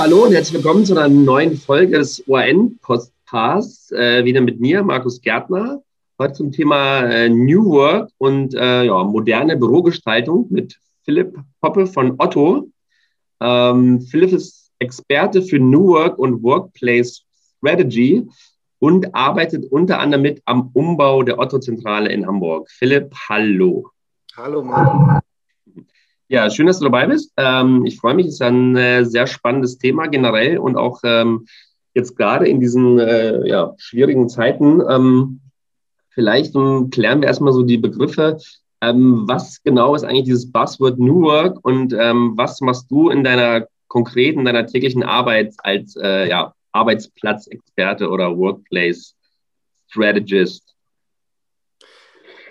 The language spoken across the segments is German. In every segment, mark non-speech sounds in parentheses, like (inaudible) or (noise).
Hallo und herzlich willkommen zu einer neuen Folge des ORN-Podcasts. Äh, wieder mit mir, Markus Gärtner. Heute zum Thema äh, New Work und äh, ja, moderne Bürogestaltung mit Philipp Poppe von Otto. Ähm, Philipp ist Experte für New Work und Workplace Strategy und arbeitet unter anderem mit am Umbau der Otto-Zentrale in Hamburg. Philipp, hallo. Hallo, Markus. Ja, schön, dass du dabei bist. Ähm, ich freue mich, es ist ein äh, sehr spannendes Thema generell und auch ähm, jetzt gerade in diesen äh, ja, schwierigen Zeiten. Ähm, vielleicht um, klären wir erstmal so die Begriffe. Ähm, was genau ist eigentlich dieses Buzzword New Work und ähm, was machst du in deiner konkreten, deiner täglichen Arbeit als äh, ja, Arbeitsplatzexperte oder Workplace Strategist?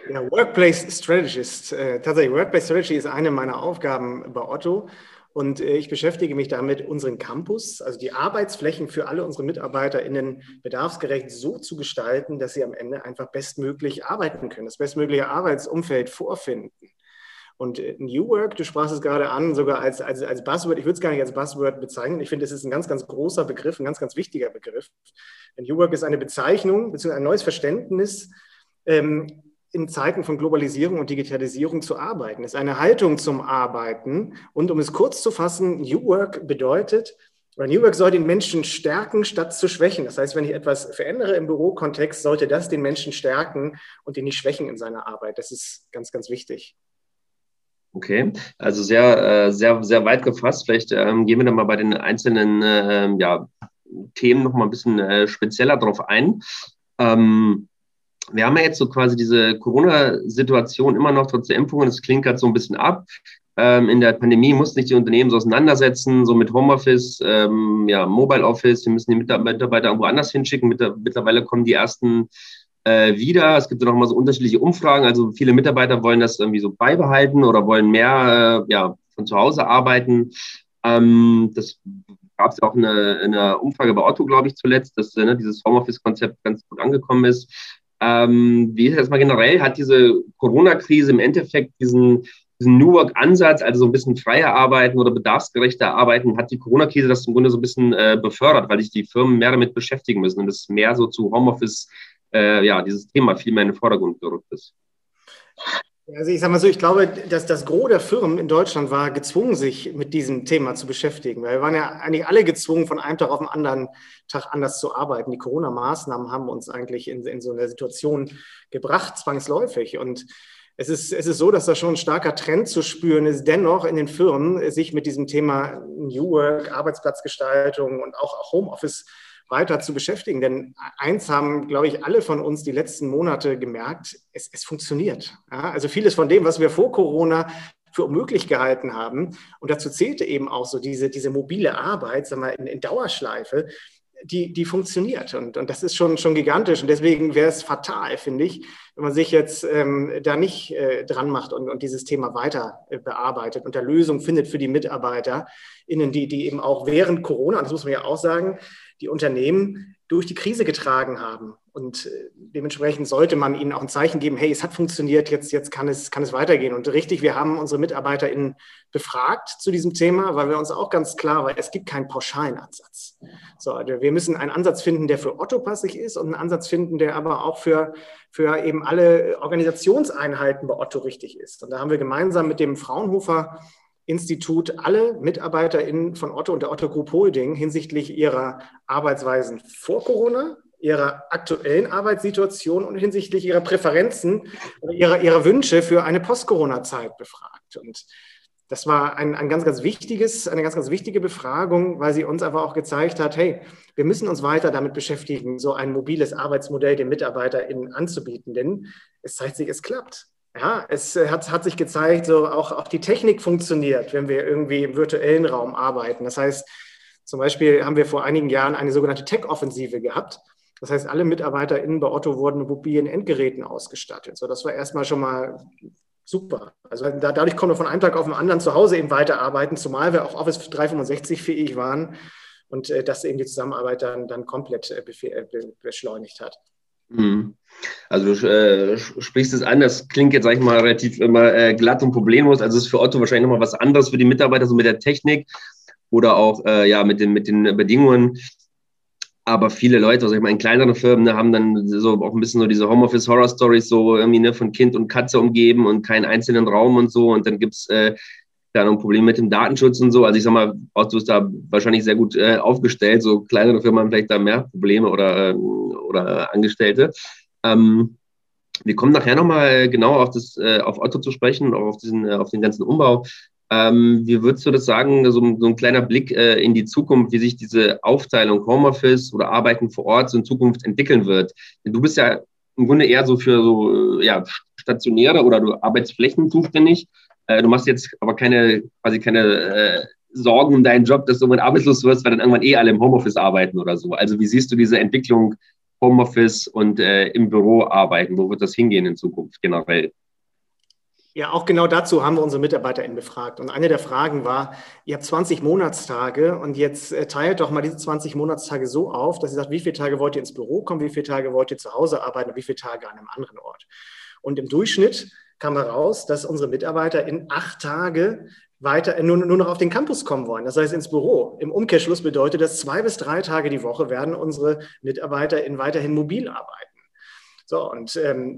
Ja, Workplace Strategist. Äh, tatsächlich, Workplace Strategy ist eine meiner Aufgaben bei Otto. Und äh, ich beschäftige mich damit, unseren Campus, also die Arbeitsflächen für alle unsere MitarbeiterInnen bedarfsgerecht so zu gestalten, dass sie am Ende einfach bestmöglich arbeiten können, das bestmögliche Arbeitsumfeld vorfinden. Und äh, New Work, du sprachst es gerade an, sogar als, als, als Buzzword, ich würde es gar nicht als Buzzword bezeichnen. Ich finde, es ist ein ganz, ganz großer Begriff, ein ganz, ganz wichtiger Begriff. New Work ist eine Bezeichnung bzw. ein neues Verständnis ähm, in Zeiten von Globalisierung und Digitalisierung zu arbeiten. Ist eine Haltung zum Arbeiten. Und um es kurz zu fassen, New Work bedeutet, oder New Work soll den Menschen stärken, statt zu schwächen. Das heißt, wenn ich etwas verändere im Bürokontext, sollte das den Menschen stärken und ihn nicht schwächen in seiner Arbeit. Das ist ganz, ganz wichtig. Okay, also sehr, äh, sehr, sehr weit gefasst. Vielleicht ähm, gehen wir dann mal bei den einzelnen äh, ja, Themen noch mal ein bisschen äh, spezieller drauf ein. Ähm, wir haben ja jetzt so quasi diese Corona-Situation immer noch trotz der Impfungen. Das klingt gerade so ein bisschen ab. Ähm, in der Pandemie mussten sich die Unternehmen so auseinandersetzen, so mit Homeoffice, ähm, ja, Mobile Office. Wir müssen die Mitarbeiter irgendwo anders hinschicken. Mittlerweile kommen die ersten äh, wieder. Es gibt ja noch mal so unterschiedliche Umfragen. Also viele Mitarbeiter wollen das irgendwie so beibehalten oder wollen mehr äh, ja, von zu Hause arbeiten. Ähm, das gab es auch eine, eine Umfrage bei Otto, glaube ich, zuletzt, dass äh, ne, dieses Homeoffice-Konzept ganz gut angekommen ist. Ähm, wie ist das mal generell? Hat diese Corona-Krise im Endeffekt diesen, diesen New Work-Ansatz, also so ein bisschen freier arbeiten oder bedarfsgerechter arbeiten, hat die Corona-Krise das im Grunde so ein bisschen äh, befördert, weil sich die Firmen mehr damit beschäftigen müssen und es mehr so zu Homeoffice, äh, ja, dieses Thema viel mehr in den Vordergrund gerückt ist. Also ich sage mal so, ich glaube, dass das Gros der Firmen in Deutschland war gezwungen, sich mit diesem Thema zu beschäftigen. Weil wir waren ja eigentlich alle gezwungen, von einem Tag auf den anderen Tag anders zu arbeiten. Die Corona-Maßnahmen haben uns eigentlich in, in so eine Situation gebracht, zwangsläufig. Und es ist, es ist so, dass da schon ein starker Trend zu spüren ist, dennoch in den Firmen sich mit diesem Thema New Work, Arbeitsplatzgestaltung und auch Homeoffice weiter zu beschäftigen. Denn eins haben, glaube ich, alle von uns die letzten Monate gemerkt, es, es funktioniert. Ja, also vieles von dem, was wir vor Corona für unmöglich gehalten haben, und dazu zählte eben auch so diese, diese mobile Arbeit, sagen wir, in, in Dauerschleife, die, die funktioniert. Und, und das ist schon, schon gigantisch. Und deswegen wäre es fatal, finde ich, wenn man sich jetzt ähm, da nicht äh, dran macht und, und dieses Thema weiter äh, bearbeitet und da Lösungen findet für die MitarbeiterInnen, die, die eben auch während Corona, und das muss man ja auch sagen, die Unternehmen durch die Krise getragen haben. Und äh, dementsprechend sollte man ihnen auch ein Zeichen geben, hey, es hat funktioniert, jetzt, jetzt kann, es, kann es weitergehen. Und richtig, wir haben unsere MitarbeiterInnen befragt zu diesem Thema, weil wir uns auch ganz klar waren, es gibt keinen pauschalen Ansatz. So, also wir müssen einen Ansatz finden, der für Otto passig ist und einen Ansatz finden, der aber auch für, für eben alle Organisationseinheiten bei Otto richtig ist. Und da haben wir gemeinsam mit dem Fraunhofer Institut alle MitarbeiterInnen von Otto und der Otto Group Holding hinsichtlich ihrer Arbeitsweisen vor Corona, ihrer aktuellen Arbeitssituation und hinsichtlich ihrer Präferenzen ihrer, ihrer Wünsche für eine Post-Corona-Zeit befragt. Und das war ein, ein ganz, ganz wichtiges, eine ganz, ganz wichtige Befragung, weil sie uns aber auch gezeigt hat, hey, wir müssen uns weiter damit beschäftigen, so ein mobiles Arbeitsmodell den MitarbeiterInnen anzubieten, denn es zeigt sich, es klappt. Ja, es äh, hat, hat sich gezeigt, so auch, auch die Technik funktioniert, wenn wir irgendwie im virtuellen Raum arbeiten. Das heißt, zum Beispiel haben wir vor einigen Jahren eine sogenannte Tech-Offensive gehabt. Das heißt, alle MitarbeiterInnen bei Otto wurden mit mobilen Endgeräten ausgestattet. So, das war erstmal schon mal super. Also da, dadurch konnten wir von einem Tag auf den anderen zu Hause eben weiterarbeiten, zumal wir auch Office 365 fähig waren und äh, das eben die Zusammenarbeit dann, dann komplett äh, äh beschleunigt hat. Mhm. Also du äh, sprichst es an, das klingt jetzt, sag ich mal, relativ immer äh, glatt und problemlos. Also es ist für Otto wahrscheinlich nochmal was anderes für die Mitarbeiter, so mit der Technik. oder auch äh, ja mit den, mit den Bedingungen. Aber viele Leute, also ich meine, kleinere Firmen ne, haben dann so auch ein bisschen so diese Homeoffice-Horror-Stories, so irgendwie ne, von Kind und Katze umgeben und keinen einzelnen Raum und so. Und dann gibt's äh, da noch ein Problem mit dem Datenschutz und so. Also ich sag mal, du bist da wahrscheinlich sehr gut äh, aufgestellt. So kleinere Firmen haben vielleicht da mehr Probleme oder, äh, oder Angestellte. Ähm, wir kommen nachher nochmal genau auf, das, äh, auf Otto zu sprechen, auch auf, diesen, äh, auf den ganzen Umbau. Ähm, wie würdest du das sagen, so, so ein kleiner Blick äh, in die Zukunft, wie sich diese Aufteilung Homeoffice oder Arbeiten vor Ort so in Zukunft entwickeln wird? Du bist ja im Grunde eher so für so ja, stationäre oder du Arbeitsflächen zuständig. Äh, du machst jetzt aber keine, quasi keine äh, Sorgen um deinen Job, dass du irgendwann arbeitslos wirst, weil dann irgendwann eh alle im Homeoffice arbeiten oder so. Also wie siehst du diese Entwicklung Homeoffice und äh, im Büro arbeiten? Wo wird das hingehen in Zukunft generell? Ja, auch genau dazu haben wir unsere MitarbeiterInnen befragt. Und eine der Fragen war, ihr habt 20 Monatstage und jetzt äh, teilt doch mal diese 20 Monatstage so auf, dass ihr sagt, wie viele Tage wollt ihr ins Büro kommen, wie viele Tage wollt ihr zu Hause arbeiten und wie viele Tage an einem anderen Ort. Und im Durchschnitt kam heraus, dass unsere Mitarbeiter in acht Tage weiter äh, nur, nur noch auf den Campus kommen wollen, das heißt ins Büro. Im Umkehrschluss bedeutet das, zwei bis drei Tage die Woche werden unsere Mitarbeiter in weiterhin mobil arbeiten. So, und ähm,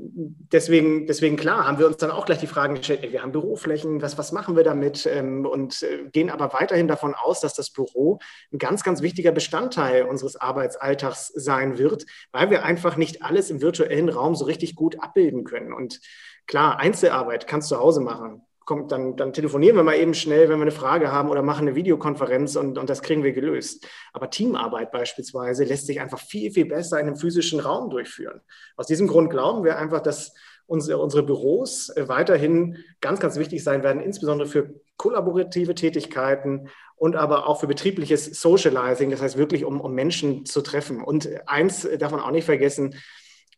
deswegen, deswegen, klar, haben wir uns dann auch gleich die Fragen gestellt, ey, wir haben Büroflächen, was, was machen wir damit? Ähm, und äh, gehen aber weiterhin davon aus, dass das Büro ein ganz, ganz wichtiger Bestandteil unseres Arbeitsalltags sein wird, weil wir einfach nicht alles im virtuellen Raum so richtig gut abbilden können. Und klar, Einzelarbeit kannst du zu Hause machen kommt, dann, dann telefonieren wir mal eben schnell, wenn wir eine Frage haben oder machen eine Videokonferenz und, und das kriegen wir gelöst. Aber Teamarbeit beispielsweise lässt sich einfach viel, viel besser in einem physischen Raum durchführen. Aus diesem Grund glauben wir einfach, dass unsere, Büros äh, weiterhin ganz, ganz wichtig sein werden, insbesondere für kollaborative Tätigkeiten und aber auch für betriebliches Socializing, das heißt wirklich, um, um Menschen zu treffen. Und eins darf man auch nicht vergessen,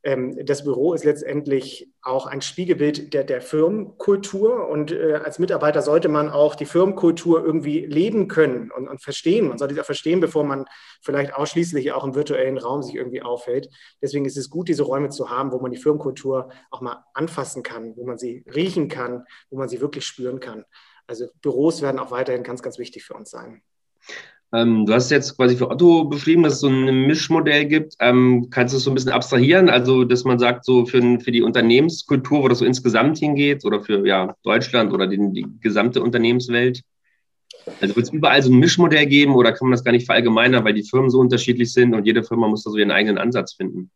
das Büro ist letztendlich auch ein Spiegelbild der, der Firmenkultur und äh, als Mitarbeiter sollte man auch die Firmenkultur irgendwie leben können und, und verstehen. Man sollte sie auch verstehen, bevor man vielleicht ausschließlich auch im virtuellen Raum sich irgendwie aufhält. Deswegen ist es gut, diese Räume zu haben, wo man die Firmenkultur auch mal anfassen kann, wo man sie riechen kann, wo man sie wirklich spüren kann. Also Büros werden auch weiterhin ganz, ganz wichtig für uns sein. Ähm, du hast jetzt quasi für Otto beschrieben, dass es so ein Mischmodell gibt. Ähm, kannst du es so ein bisschen abstrahieren? Also, dass man sagt, so für, für die Unternehmenskultur, wo das so insgesamt hingeht, oder für ja, Deutschland oder die, die gesamte Unternehmenswelt? Also wird es überall so ein Mischmodell geben oder kann man das gar nicht verallgemeinern, weil die Firmen so unterschiedlich sind und jede Firma muss da so ihren eigenen Ansatz finden?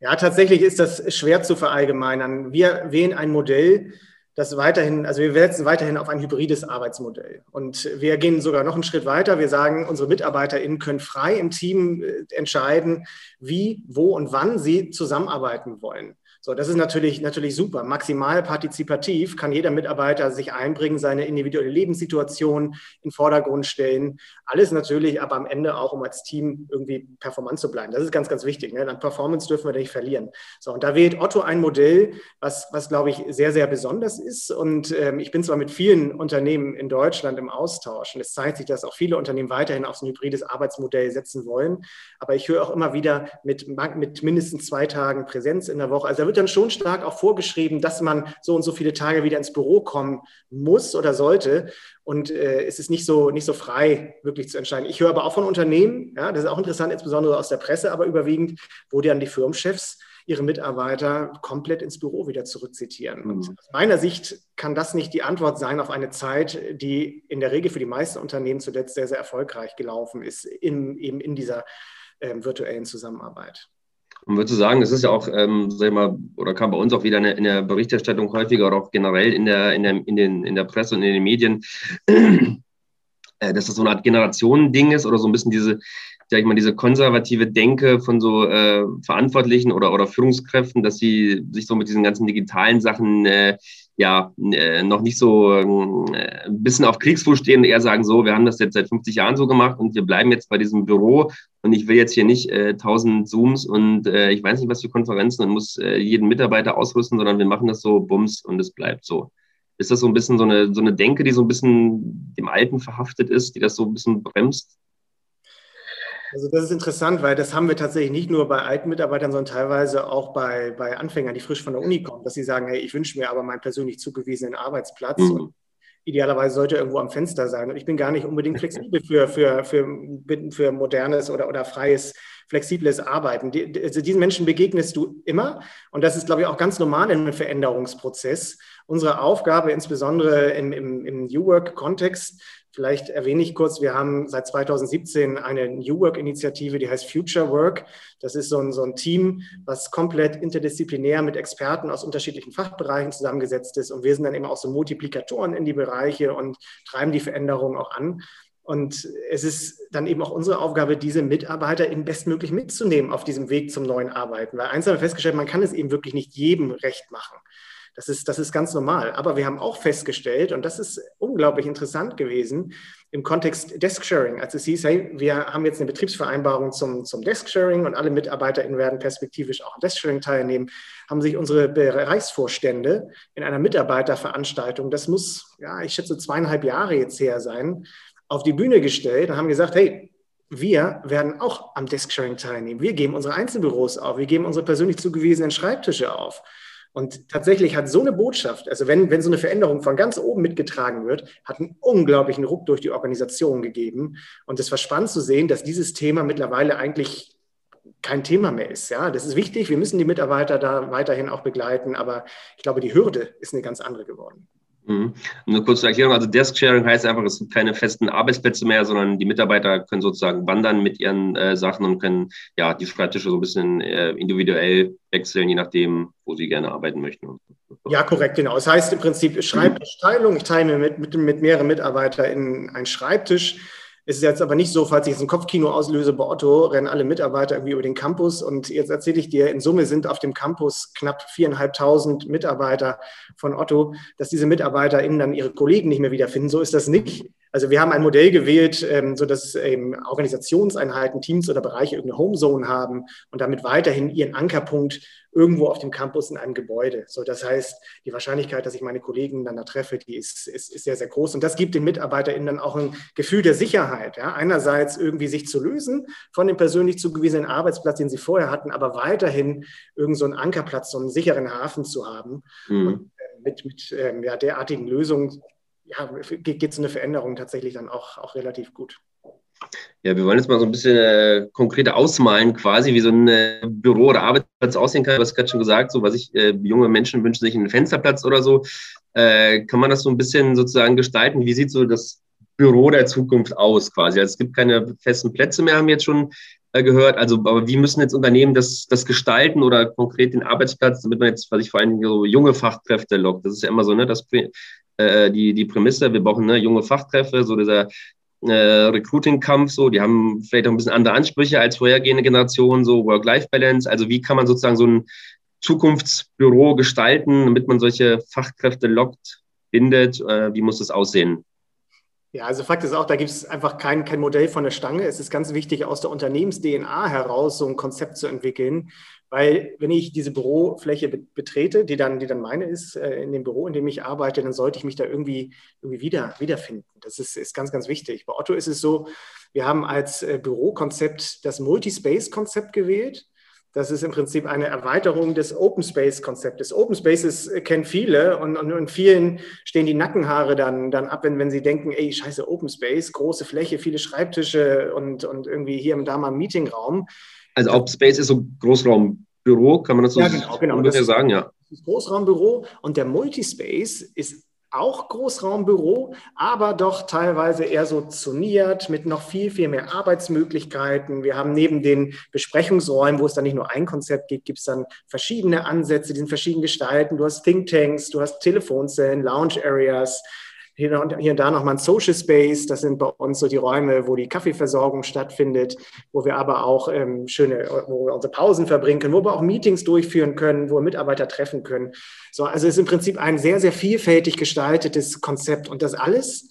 Ja, tatsächlich ist das schwer zu verallgemeinern. Wir wählen ein Modell, das weiterhin, also wir setzen weiterhin auf ein hybrides Arbeitsmodell. Und wir gehen sogar noch einen Schritt weiter. Wir sagen, unsere MitarbeiterInnen können frei im Team äh, entscheiden, wie, wo und wann sie zusammenarbeiten wollen. So, das ist natürlich, natürlich super. Maximal partizipativ kann jeder Mitarbeiter sich einbringen, seine individuelle Lebenssituation in Vordergrund stellen. Alles natürlich, aber am Ende auch, um als Team irgendwie performant zu bleiben. Das ist ganz, ganz wichtig. Ne? Dann Performance dürfen wir nicht verlieren. So, und da wählt Otto ein Modell, was, was glaube ich, sehr, sehr besonders ist. Und ähm, ich bin zwar mit vielen Unternehmen in Deutschland im Austausch und es zeigt sich, dass auch viele Unternehmen weiterhin auf ein hybrides Arbeitsmodell setzen wollen. Aber ich höre auch immer wieder mit, mit mindestens zwei Tagen Präsenz in der Woche. Also wird dann schon stark auch vorgeschrieben, dass man so und so viele Tage wieder ins Büro kommen muss oder sollte. Und äh, es ist nicht so, nicht so frei, wirklich zu entscheiden. Ich höre aber auch von Unternehmen, ja, das ist auch interessant, insbesondere aus der Presse, aber überwiegend, wo dann die Firmenchefs ihre Mitarbeiter komplett ins Büro wieder zurückzitieren. Mhm. Und aus meiner Sicht kann das nicht die Antwort sein auf eine Zeit, die in der Regel für die meisten Unternehmen zuletzt sehr, sehr erfolgreich gelaufen ist, in, eben in dieser ähm, virtuellen Zusammenarbeit. Und würde sagen, es ist ja auch, ähm, sag ich mal, oder kam bei uns auch wieder in der, Berichterstattung häufiger oder auch generell in der, in der, in den, in der Presse und in den Medien, (clears throat) äh, dass das so eine Art Generationending ist oder so ein bisschen diese, sag ich mal, diese konservative Denke von so äh, Verantwortlichen oder, oder Führungskräften, dass sie sich so mit diesen ganzen digitalen Sachen äh, ja äh, noch nicht so äh, ein bisschen auf Kriegsfuß stehen und eher sagen, so, wir haben das jetzt seit 50 Jahren so gemacht und wir bleiben jetzt bei diesem Büro und ich will jetzt hier nicht äh, 1000 Zooms und äh, ich weiß nicht, was für Konferenzen und muss äh, jeden Mitarbeiter ausrüsten, sondern wir machen das so bums und es bleibt so. Ist das so ein bisschen so eine, so eine Denke, die so ein bisschen dem Alten verhaftet ist, die das so ein bisschen bremst? Also das ist interessant, weil das haben wir tatsächlich nicht nur bei alten Mitarbeitern, sondern teilweise auch bei, bei Anfängern, die frisch von der Uni kommen, dass sie sagen, hey, ich wünsche mir aber meinen persönlich zugewiesenen Arbeitsplatz. Mhm. Und idealerweise sollte er irgendwo am Fenster sein. Und ich bin gar nicht unbedingt flexibel für, für, für, für modernes oder, oder freies, flexibles Arbeiten. Die, also diesen Menschen begegnest du immer. Und das ist, glaube ich, auch ganz normal in einem Veränderungsprozess. Unsere Aufgabe, insbesondere im, im, im New Work-Kontext, Vielleicht erwähne ich kurz, wir haben seit 2017 eine New Work-Initiative, die heißt Future Work. Das ist so ein, so ein Team, was komplett interdisziplinär mit Experten aus unterschiedlichen Fachbereichen zusammengesetzt ist. Und wir sind dann eben auch so Multiplikatoren in die Bereiche und treiben die Veränderungen auch an. Und es ist dann eben auch unsere Aufgabe, diese Mitarbeiter eben bestmöglich mitzunehmen auf diesem Weg zum neuen Arbeiten. Weil eins haben wir festgestellt, man kann es eben wirklich nicht jedem recht machen. Das ist, das ist ganz normal. Aber wir haben auch festgestellt, und das ist unglaublich interessant gewesen, im Kontext Desk-Sharing, als es hieß, hey, wir haben jetzt eine Betriebsvereinbarung zum, zum Desk-Sharing und alle MitarbeiterInnen werden perspektivisch auch am Desk-Sharing teilnehmen, haben sich unsere Bereichsvorstände in einer Mitarbeiterveranstaltung, das muss, ja, ich schätze zweieinhalb Jahre jetzt her sein, auf die Bühne gestellt und haben gesagt, hey, wir werden auch am Desk-Sharing teilnehmen. Wir geben unsere Einzelbüros auf, wir geben unsere persönlich zugewiesenen Schreibtische auf. Und tatsächlich hat so eine Botschaft, also wenn, wenn so eine Veränderung von ganz oben mitgetragen wird, hat einen unglaublichen Ruck durch die Organisation gegeben. Und es war spannend zu sehen, dass dieses Thema mittlerweile eigentlich kein Thema mehr ist. Ja, das ist wichtig. Wir müssen die Mitarbeiter da weiterhin auch begleiten. Aber ich glaube, die Hürde ist eine ganz andere geworden. Mhm. Nur kurz zur Erklärung, also Desk-Sharing heißt einfach, es gibt keine festen Arbeitsplätze mehr, sondern die Mitarbeiter können sozusagen wandern mit ihren äh, Sachen und können ja die Schreibtische so ein bisschen äh, individuell wechseln, je nachdem, wo sie gerne arbeiten möchten. Ja, korrekt, genau. Das heißt im Prinzip Schreibtischteilung. Ich teile mir mit, mit, mit mehreren Mitarbeitern einen Schreibtisch es ist jetzt aber nicht so, falls ich jetzt ein Kopfkino auslöse bei Otto, rennen alle Mitarbeiter irgendwie über den Campus. Und jetzt erzähle ich dir, in Summe sind auf dem Campus knapp viereinhalbtausend Mitarbeiter von Otto, dass diese MitarbeiterInnen dann ihre Kollegen nicht mehr wiederfinden. So ist das nicht. Also wir haben ein Modell gewählt, ähm, so dass ähm, Organisationseinheiten, Teams oder Bereiche irgendeine Homezone haben und damit weiterhin ihren Ankerpunkt irgendwo auf dem Campus in einem Gebäude. So, das heißt, die Wahrscheinlichkeit, dass ich meine Kollegen dann da treffe, die ist, ist, ist sehr, sehr groß. Und das gibt den MitarbeiterInnen dann auch ein Gefühl der Sicherheit. Ja? Einerseits irgendwie sich zu lösen von dem persönlich zugewiesenen Arbeitsplatz, den sie vorher hatten, aber weiterhin irgend so einen Ankerplatz, so einen sicheren Hafen zu haben. Mhm. Und äh, mit, mit ähm, ja, derartigen Lösungen ja, geht so eine Veränderung tatsächlich dann auch, auch relativ gut. Ja, wir wollen jetzt mal so ein bisschen äh, konkreter ausmalen, quasi, wie so ein äh, Büro oder Arbeitsplatz aussehen kann. Du hast gerade schon gesagt, so was ich, äh, junge Menschen wünschen sich einen Fensterplatz oder so. Äh, kann man das so ein bisschen sozusagen gestalten? Wie sieht so das Büro der Zukunft aus, quasi? Also es gibt keine festen Plätze mehr, haben wir jetzt schon äh, gehört. Also, aber wie müssen jetzt Unternehmen das, das gestalten oder konkret den Arbeitsplatz, damit man jetzt, was ich vor allem so junge Fachkräfte lockt? Das ist ja immer so, ne, das äh, die, die Prämisse, wir brauchen ne, junge Fachkräfte, so dieser äh, Recruiting-Kampf, so, die haben vielleicht auch ein bisschen andere Ansprüche als vorhergehende Generationen, so Work-Life-Balance. Also wie kann man sozusagen so ein Zukunftsbüro gestalten, damit man solche Fachkräfte lockt, bindet? Äh, wie muss das aussehen? Ja, also Fakt ist auch, da gibt es einfach kein, kein Modell von der Stange. Es ist ganz wichtig, aus der Unternehmens-DNA heraus so ein Konzept zu entwickeln, weil wenn ich diese Bürofläche betrete, die dann, die dann meine ist, äh, in dem Büro, in dem ich arbeite, dann sollte ich mich da irgendwie, irgendwie wieder, wiederfinden. Das ist, ist ganz, ganz wichtig. Bei Otto ist es so, wir haben als äh, Bürokonzept das Multispace-Konzept gewählt. Das ist im Prinzip eine Erweiterung des Open Space-Konzeptes. Open Spaces äh, kennen viele und, und, und, vielen stehen die Nackenhaare dann, dann ab, wenn, wenn sie denken, ey, scheiße, Open Space, große Fläche, viele Schreibtische und, und irgendwie hier und da mal Meetingraum. Also Open Space ist so Großraumbüro, kann man das so ja, genau, genau. Das sagen, ja. Das ist Großraumbüro und der Multispace ist auch Großraumbüro, aber doch teilweise eher so zoniert mit noch viel, viel mehr Arbeitsmöglichkeiten. Wir haben neben den Besprechungsräumen, wo es dann nicht nur ein Konzept gibt, gibt es dann verschiedene Ansätze, die sind verschieden gestalten. Du hast Thinktanks, du hast Telefonzellen, Lounge Areas, hier und, hier und da nochmal ein Social Space. Das sind bei uns so die Räume, wo die Kaffeeversorgung stattfindet, wo wir aber auch ähm, schöne, wo wir unsere Pausen verbringen können, wo wir auch Meetings durchführen können, wo wir Mitarbeiter treffen können. So, also es ist im Prinzip ein sehr, sehr vielfältig gestaltetes Konzept und das alles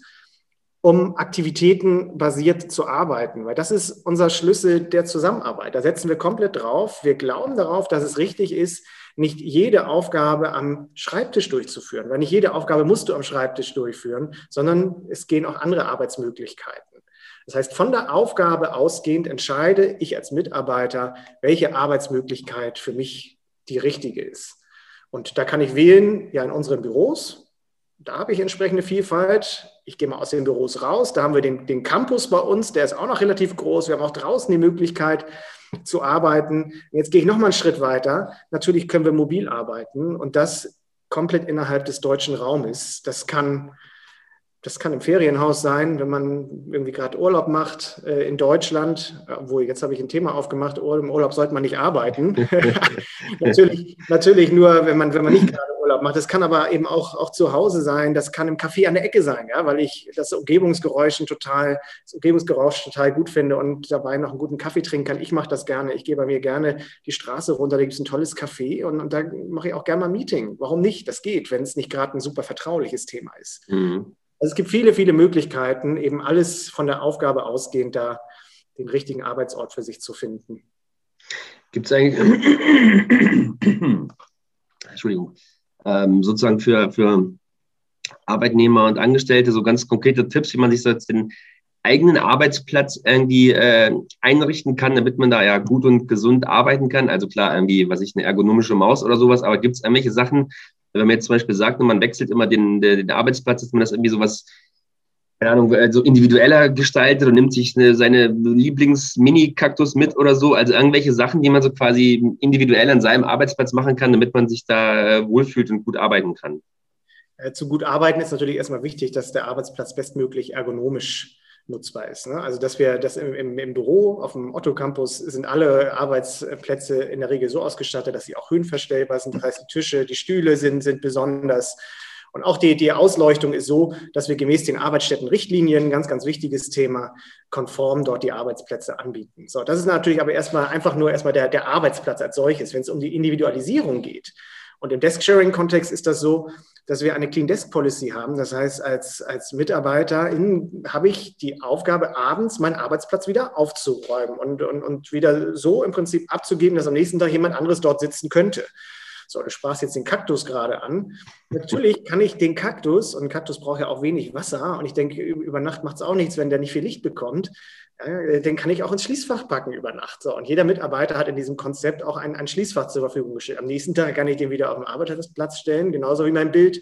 um Aktivitäten basiert zu arbeiten, weil das ist unser Schlüssel der Zusammenarbeit. Da setzen wir komplett drauf. Wir glauben darauf, dass es richtig ist, nicht jede Aufgabe am Schreibtisch durchzuführen, weil nicht jede Aufgabe musst du am Schreibtisch durchführen, sondern es gehen auch andere Arbeitsmöglichkeiten. Das heißt, von der Aufgabe ausgehend entscheide ich als Mitarbeiter, welche Arbeitsmöglichkeit für mich die richtige ist. Und da kann ich wählen, ja, in unseren Büros, Da habe ich entsprechende Vielfalt. Ich gehe mal aus den Büros raus. Da haben wir den, den Campus bei uns, der ist auch noch relativ groß. Wir haben auch draußen die Möglichkeit zu arbeiten. Jetzt gehe ich noch mal einen Schritt weiter. Natürlich können wir mobil arbeiten und das komplett innerhalb des deutschen Raumes. Das kann das kann im Ferienhaus sein, wenn man irgendwie gerade Urlaub macht äh, in Deutschland. Obwohl, jetzt habe ich ein Thema aufgemacht, im Urlaub sollte man nicht arbeiten. (laughs) natürlich, natürlich nur, wenn man, wenn man nicht gerade Urlaub macht. Das kann aber eben auch, auch zu Hause sein. Das kann im Café an der Ecke sein, ja, weil ich das Umgebungsgeräusch total, das Umgebungsgeräusch total gut finde und dabei noch einen guten Kaffee trinken kann. Ich mache das gerne. Ich gehe bei mir gerne die Straße runter, da gibt es ein tolles Café und, und da mache ich auch gerne mal ein Meeting. Warum nicht? Das geht, wenn es nicht gerade ein super vertrauliches Thema ist. Mhm. Also es gibt viele, viele Möglichkeiten, eben alles von der Aufgabe ausgehend, da den richtigen Arbeitsort für sich zu finden. Gibt es eigentlich, (coughs) Entschuldigung, ähm, sozusagen für, für Arbeitnehmer und Angestellte so ganz konkrete Tipps, wie man sich so jetzt den eigenen Arbeitsplatz irgendwie äh, einrichten kann, damit man da ja gut und gesund arbeiten kann. Also klar, irgendwie, was ich, eine ergonomische Maus oder sowas, aber gibt es irgendwelche Sachen, wenn man jetzt zum Beispiel sagt, man wechselt immer den, den, Arbeitsplatz, dass man das irgendwie sowas, keine Ahnung, also individueller gestaltet und nimmt sich eine, seine Lieblings-Mini-Kaktus mit oder so. Also irgendwelche Sachen, die man so quasi individuell an seinem Arbeitsplatz machen kann, damit man sich da äh, wohlfühlt und gut arbeiten kann. Äh, zu gut arbeiten ist natürlich erstmal wichtig, dass der Arbeitsplatz bestmöglich ergonomisch nutzbar ist. Ne? Also dass wir das im, im, im, Büro, auf dem Otto-Campus sind alle Arbeitsplätze in der Regel so ausgestattet, dass sie auch höhenverstellbar sind. Das heißt, die Tische, die Stühle sind, sind besonders. Und auch die, die Ausleuchtung ist so, dass wir gemäß den Arbeitsstättenrichtlinien, ganz, ganz wichtiges Thema, konform dort die Arbeitsplätze anbieten. So, das ist natürlich aber erstmal einfach nur erstmal der, der Arbeitsplatz als solches. Wenn es um die Individualisierung geht, und im Desk-Sharing-Kontext ist das so, dass wir eine Clean Desk Policy haben. Das heißt, als, als Mitarbeiter habe ich die Aufgabe, abends meinen Arbeitsplatz wieder aufzuräumen und, und, und wieder so im Prinzip abzugeben, dass am nächsten Tag jemand anderes dort sitzen könnte. So, du sprachst jetzt den Kaktus gerade an. Natürlich kann ich den Kaktus, und Kaktus braucht ja auch wenig Wasser, und ich denke, über Nacht macht es auch nichts, wenn der nicht viel Licht bekommt. Ja, den kann ich auch ins Schließfach packen über Nacht. So, und jeder Mitarbeiter hat in diesem Konzept auch ein, ein Schließfach zur Verfügung gestellt. Am nächsten Tag kann ich den wieder auf den Arbeitsplatz stellen, genauso wie mein Bild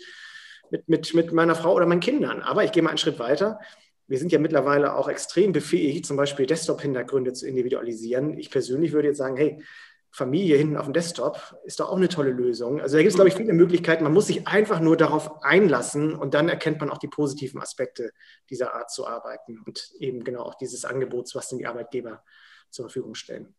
mit, mit, mit meiner Frau oder meinen Kindern. Aber ich gehe mal einen Schritt weiter. Wir sind ja mittlerweile auch extrem befähigt, zum Beispiel Desktop-Hintergründe zu individualisieren. Ich persönlich würde jetzt sagen, hey, Familie hinten auf dem Desktop ist doch auch eine tolle Lösung. Also da gibt es, glaube ich, viele Möglichkeiten. Man muss sich einfach nur darauf einlassen und dann erkennt man auch die positiven Aspekte dieser Art zu arbeiten und eben genau auch dieses Angebots, was denn die Arbeitgeber zur Verfügung stellen.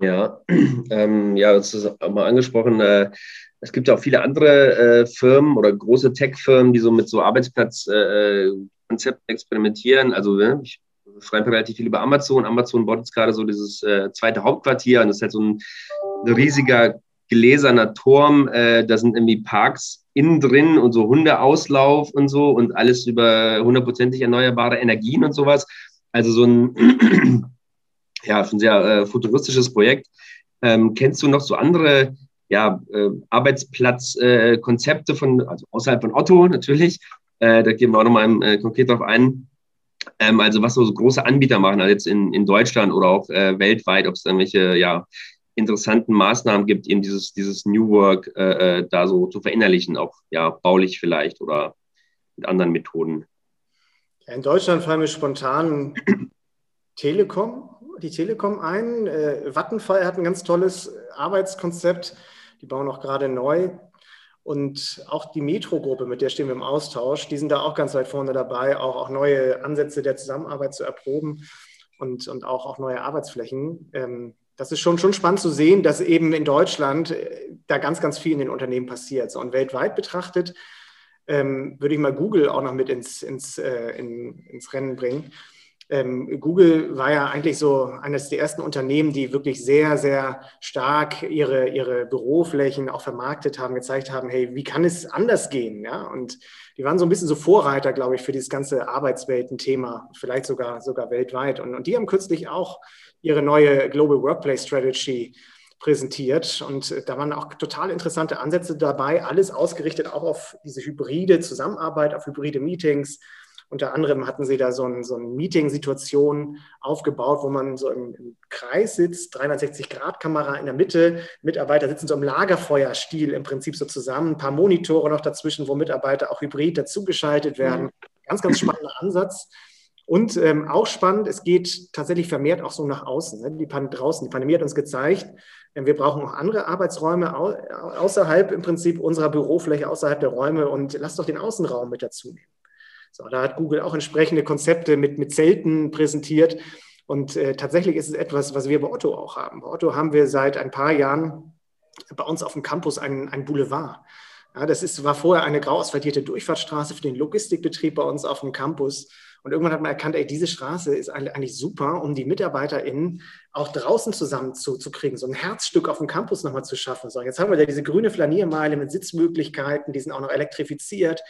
Ja, (clears throat) ähm, ja, das ist auch mal angesprochen. Äh, es gibt ja auch viele andere äh, Firmen oder große Tech-Firmen, die so mit so Arbeitsplatzkonzepten äh, experimentieren. Also ne, ich schreibe relativ viel über Amazon. Amazon baut jetzt gerade so dieses äh, zweite Hauptquartier und das ist halt so ein, ein riesiger gläserner Turm. Äh, da sind irgendwie Parks innen drin und so Hundeauslauf und so und alles über hundertprozentig erneuerbare Energien und sowas. Also so ein, (clears throat) ja, schon sehr äh, futuristisches Projekt. Ähm, kennst du noch so andere ja, äh, Arbeitsplatzkonzepte von, also außerhalb von Otto natürlich? Äh, da gehen wir auch nochmal äh, konkret drauf ein. Ähm, also was so große Anbieter machen, also jetzt in, in Deutschland oder auch äh, weltweit, ob es irgendwelche ja, interessanten Maßnahmen gibt, eben dieses, dieses New Work äh, äh, da so zu verinnerlichen, auch ja, baulich vielleicht oder mit anderen Methoden. In Deutschland fallen mir spontan (clears throat) Telekom, die Telekom ein. Äh, Vattenfall hat ein ganz tolles Arbeitskonzept. Die bauen auch gerade neu. Und auch die Metro-Gruppe, mit der stehen wir im Austausch, die sind da auch ganz weit vorne dabei, auch, auch neue Ansätze der Zusammenarbeit zu erproben und, und auch, auch neue Arbeitsflächen. Ähm, das ist schon, schon spannend zu sehen, dass eben in Deutschland äh, da ganz, ganz viel in den Unternehmen passiert. und weltweit betrachtet ähm, würde ich mal Google auch noch mit ins, ins, äh, in, ins Rennen bringen. Ähm, Google war ja eigentlich so eines der ersten Unternehmen, die wirklich sehr, sehr stark ihre, ihre Büroflächen auch vermarktet haben, gezeigt haben, hey, wie kann es anders gehen? Ja? Und die waren so ein bisschen so Vorreiter, glaube ich, für dieses ganze Arbeitswelten-Thema, vielleicht sogar, sogar weltweit. Und, und die haben kürzlich auch ihre neue Global Workplace Strategy präsentiert. Und da waren auch total interessante Ansätze dabei, alles ausgerichtet auch auf diese hybride Zusammenarbeit, auf hybride Meetings, Unter anderem hatten sie da so eine so ein Meeting-Situation aufgebaut, wo man so im, im Kreis sitzt, 360-Grad-Kamera in der Mitte, Mitarbeiter sitzen so im Lagerfeuerstil im Prinzip so zusammen, ein paar Monitore noch dazwischen, wo Mitarbeiter auch hybrid dazugeschaltet werden. Mhm. Ganz, ganz spannender Ansatz. Und ähm, auch spannend, es geht tatsächlich vermehrt auch so nach außen. Ne? Die Pan draußen, die Pandemie hat uns gezeigt, äh, wir brauchen auch andere Arbeitsräume au außerhalb im Prinzip unserer Bürofläche, außerhalb der Räume und lasst doch den Außenraum mit dazu nehmen. So, da hat Google auch entsprechende Konzepte mit, mit Zelten präsentiert. Und äh, tatsächlich ist es etwas, was wir bei Otto auch haben. Bei Otto haben wir seit ein paar Jahren bei uns auf dem Campus einen, einen Boulevard. Ja, das ist, war vorher eine grau asphaltierte Durchfahrtsstraße für den Logistikbetrieb bei uns auf dem Campus. Und irgendwann hat man erkannt, ey, diese Straße ist eigentlich super, um die MitarbeiterInnen auch draußen zusammenzukriegen, so ein Herzstück auf dem Campus nochmal zu schaffen. So, jetzt haben wir ja diese grüne Flaniermeile mit Sitzmöglichkeiten, die sind auch noch elektrifiziert,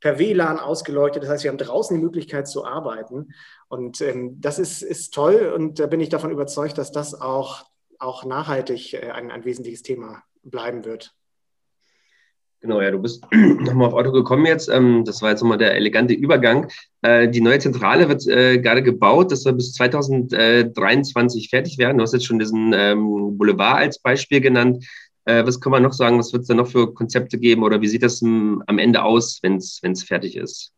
per WLAN ausgeleuchtet. Das heißt, wir haben draußen die Möglichkeit zu arbeiten. Und ähm, das ist, ist toll. Und da bin ich davon überzeugt, dass das auch, auch nachhaltig äh, ein, ein wesentliches Thema bleiben wird. Genau, ja, du bist (clears throat) nochmal auf Auto gekommen jetzt. Ähm, das war jetzt nochmal der elegante Übergang. Äh, die neue Zentrale wird äh, gerade gebaut. Das soll bis 2023 fertig werden. Du hast jetzt schon diesen ähm, Boulevard als Beispiel genannt. Äh, was kann man noch sagen? Was wird es da noch für Konzepte geben? Oder wie sieht das am Ende aus, wenn es fertig ist?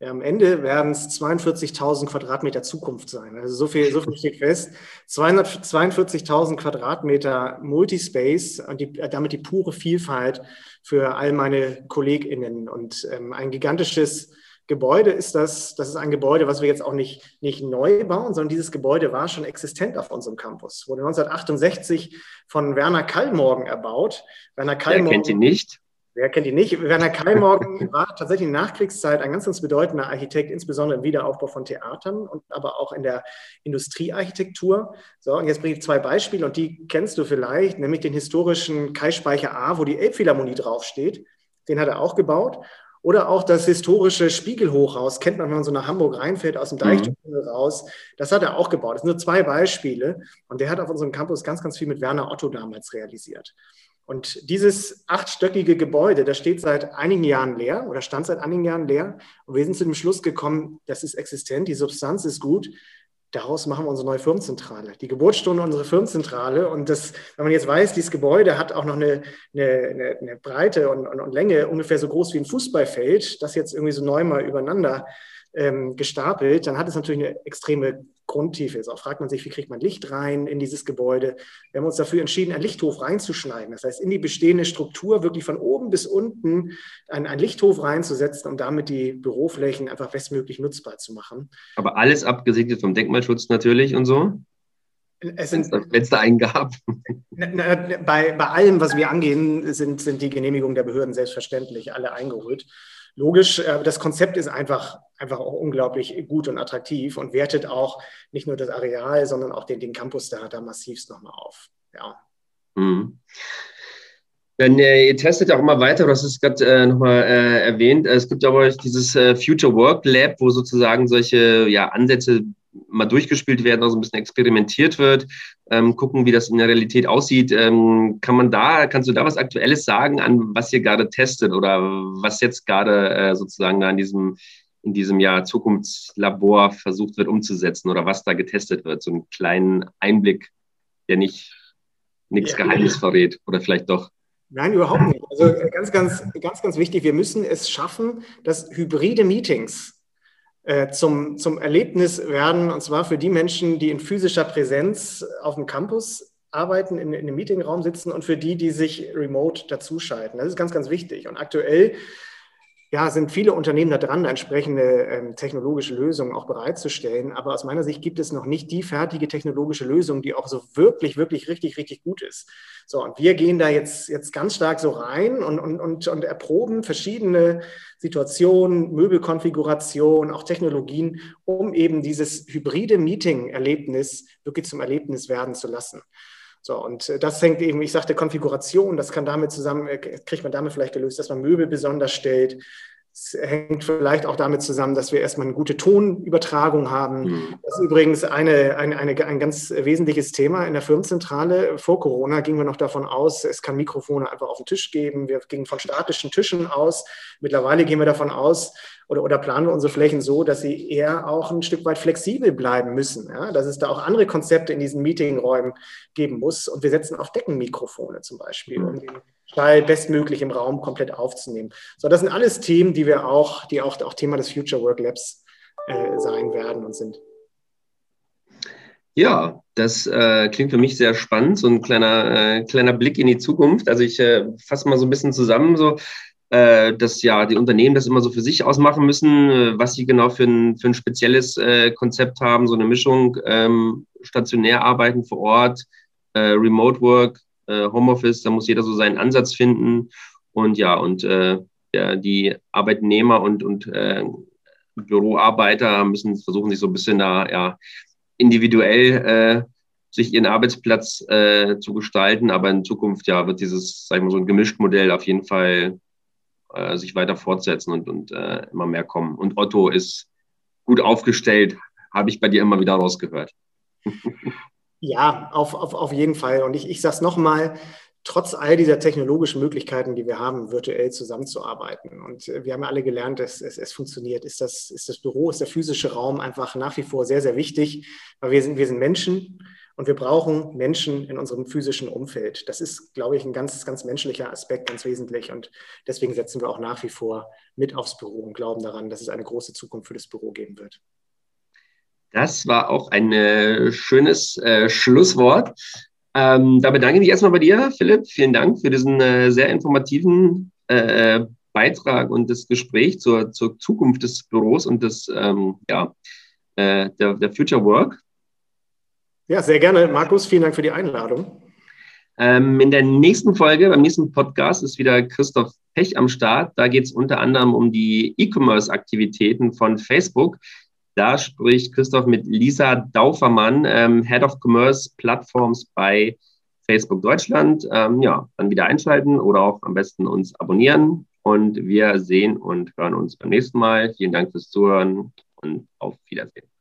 Ja, am Ende werden es 42.000 Quadratmeter Zukunft sein. Also so viel, so viel steht fest. 42.000 Quadratmeter Multispace und die, damit die pure Vielfalt für all meine KollegInnen. Und ähm, ein gigantisches Gebäude ist das. Das ist ein Gebäude, was wir jetzt auch nicht, nicht neu bauen, sondern dieses Gebäude war schon existent auf unserem Campus. Wurde 1968 von Werner Kallmorgen erbaut. Werner Kallmorgen. Wer kennt ihn nicht? Wer kennt ihn nicht? Werner Kallmorgen (laughs) war tatsächlich in der Nachkriegszeit ein ganz, ganz bedeutender Architekt, insbesondere im Wiederaufbau von Theatern und aber auch in der Industriearchitektur. So, und jetzt bringe ich zwei Beispiele und die kennst du vielleicht, nämlich den historischen Kai-Speicher A, wo die Elbphilharmonie draufsteht. Den hat er auch gebaut. Oder auch das historische Spiegelhochhaus, kennt man, wenn man so nach Hamburg reinfährt, aus dem Deichtunnel mhm. raus. Das hat er auch gebaut. Das sind nur zwei Beispiele. Und der hat auf unserem Campus ganz, ganz viel mit Werner Otto damals realisiert. Und dieses achtstöckige Gebäude, das steht seit einigen Jahren leer oder stand seit einigen Jahren leer. Und wir sind zu dem Schluss gekommen, das ist existent, die Substanz ist gut. Daraus machen wir unsere neue Firmenzentrale, die Geburtsstunde unserer Firmenzentrale. Und das, wenn man jetzt weiß, dieses Gebäude hat auch noch eine, eine, eine Breite und, und, und, Länge ungefähr so groß wie ein Fußballfeld, das jetzt irgendwie so neu mal übereinander ähm, gestapelt, dann hat es natürlich eine extreme Grundtiefe. Auch fragt man sich, wie kriegt man Licht rein in dieses Gebäude. Wir haben uns dafür entschieden, einen Lichthof reinzuschneiden. Das heißt, in die bestehende Struktur wirklich von oben bis unten einen, einen Lichthof reinzusetzen, um damit die Büroflächen einfach bestmöglich nutzbar zu machen. Aber alles abgesegnet vom Denkmalschutz natürlich und so? Wenn es da einen gab. Bei, bei allem, was wir angehen, sind, sind die Genehmigungen der Behörden selbstverständlich alle eingeholt logisch. Äh, das Konzept ist einfach, einfach auch unglaublich gut und attraktiv und wertet auch nicht nur das Areal, sondern auch den, den Campus da, da massivst nochmal auf. Ja. Mhm. Dann, äh, ihr testet ja auch immer weiter, hast es gerade äh, nochmal äh, erwähnt. Es gibt aber dieses äh, Future Work Lab, wo sozusagen solche ja, Ansätze mal durchgespielt werden, also ein bisschen experimentiert wird, ähm, gucken, wie das in der Realität aussieht. Ähm, kann man da, kannst du da was Aktuelles sagen, an was ihr gerade testet oder was jetzt gerade äh, sozusagen an diesem in diesem Jahr Zukunftslabor versucht wird umzusetzen oder was da getestet wird? So einen kleinen Einblick, der nicht nichts Geheimnis verrät oder vielleicht doch. Nein, überhaupt nicht. Also äh, ganz, ganz, ganz, ganz wichtig, wir müssen es schaffen, dass hybride Meetings zum, zum Erlebnis werden, und zwar für die Menschen, die in physischer Präsenz auf dem Campus arbeiten, in, in einem Meetingraum sitzen und für die, die sich remote dazuschalten. Das ist ganz, ganz wichtig. Und aktuell ja, sind viele Unternehmen da dran, entsprechende ähm, technologische Lösungen auch bereitzustellen. Aber aus meiner Sicht gibt es noch nicht die fertige technologische Lösung, die auch so wirklich, wirklich richtig, richtig gut ist. So, und wir gehen da jetzt, jetzt ganz stark so rein und, und, und, und erproben verschiedene Situationen, Möbelkonfigurationen, auch Technologien, um eben dieses hybride Meeting-Erlebnis wirklich zum Erlebnis werden zu lassen. So, und äh, das hängt eben, ich sagte Konfiguration, das kann damit zusammen, äh, kriegt man damit vielleicht gelöst, dass man Möbel besonders stellt, Es hängt vielleicht auch damit zusammen, dass wir erstmal eine gute Tonübertragung haben. Mhm. Das ist übrigens eine, eine, eine, ein ganz wesentliches Thema in der Firmenzentrale. Vor Corona gingen wir noch davon aus, es kann Mikrofone einfach auf den Tisch geben. Wir gingen von statischen Tischen aus. Mittlerweile gehen wir davon aus, oder, oder planen wir unsere Flächen so, dass sie eher auch ein Stück weit flexibel bleiben müssen. Ja? Dass es da auch andere Konzepte in diesen Meetingräumen geben muss. Und wir setzen auf Deckenmikrofone zum Beispiel, um den Schall bestmöglich im Raum komplett aufzunehmen. So, das sind alles Themen, die wir auch, die auch, auch Thema des Future Work Labs äh, sein werden und sind. Ja, das äh, klingt für mich sehr spannend, so ein kleiner, äh, kleiner Blick in die Zukunft. Also ich äh, fasse mal so ein bisschen zusammen, so äh, dass ja die Unternehmen das immer so für sich ausmachen müssen, äh, was sie genau für ein, für ein spezielles Konzept haben, so eine Mischung, ähm, stationär arbeiten vor Ort, Remote Work, äh, Homeoffice, da muss jeder so seinen Ansatz finden und ja, und äh, ja, die Arbeitnehmer und, und äh, Büroarbeiter müssen versuchen, sich so ein bisschen da ja, individuell äh, sich ihren Arbeitsplatz äh, zu gestalten. Aber in Zukunft ja wird dieses, sag ich mal, so ein gemischt Modell auf jeden Fall sich weiter fortsetzen und, und immer mehr kommen. Und Otto ist gut aufgestellt, habe ich bei dir immer wieder rausgehört. (laughs) ja, auf, auf, auf jeden Fall. Und ich, ich sage es nochmal, trotz all dieser technologischen Möglichkeiten, die wir haben, virtuell zusammenzuarbeiten. Und äh, wir haben alle gelernt, dass es, es funktioniert. Ist das, ist das Büro, ist der physische Raum einfach nach wie vor sehr, sehr wichtig, weil wir sind, wir sind Menschen und wir brauchen Menschen in unserem physischen Umfeld. Das ist, glaube ich, ein ganz, ganz menschlicher Aspekt, ganz wesentlich. Und deswegen setzen wir auch nach wie vor mit aufs Büro und glauben daran, dass es eine große Zukunft für das Büro geben wird. Das war auch ein äh, schönes äh, Schlusswort. Ähm, da bedanke ich mich erstmal bei dir, Philipp. Vielen Dank für diesen äh, sehr informativen äh, Beitrag und das Gespräch zur, zur Zukunft des Büros und des, ähm, ja, äh, der, der Future Work. Ja, sehr gerne, Markus. Vielen Dank für die Einladung. Ähm, in der nächsten Folge, beim nächsten Podcast, ist wieder Christoph Pech am Start. Da geht es unter anderem um die E-Commerce-Aktivitäten von Facebook. Da spricht Christoph mit Lisa Daufermann, ähm, Head of Commerce Platforms bei Facebook Deutschland. Ähm, ja, dann wieder einschalten oder auch am besten uns abonnieren. Und wir sehen und hören uns beim nächsten Mal. Vielen Dank fürs Zuhören und auf Wiedersehen.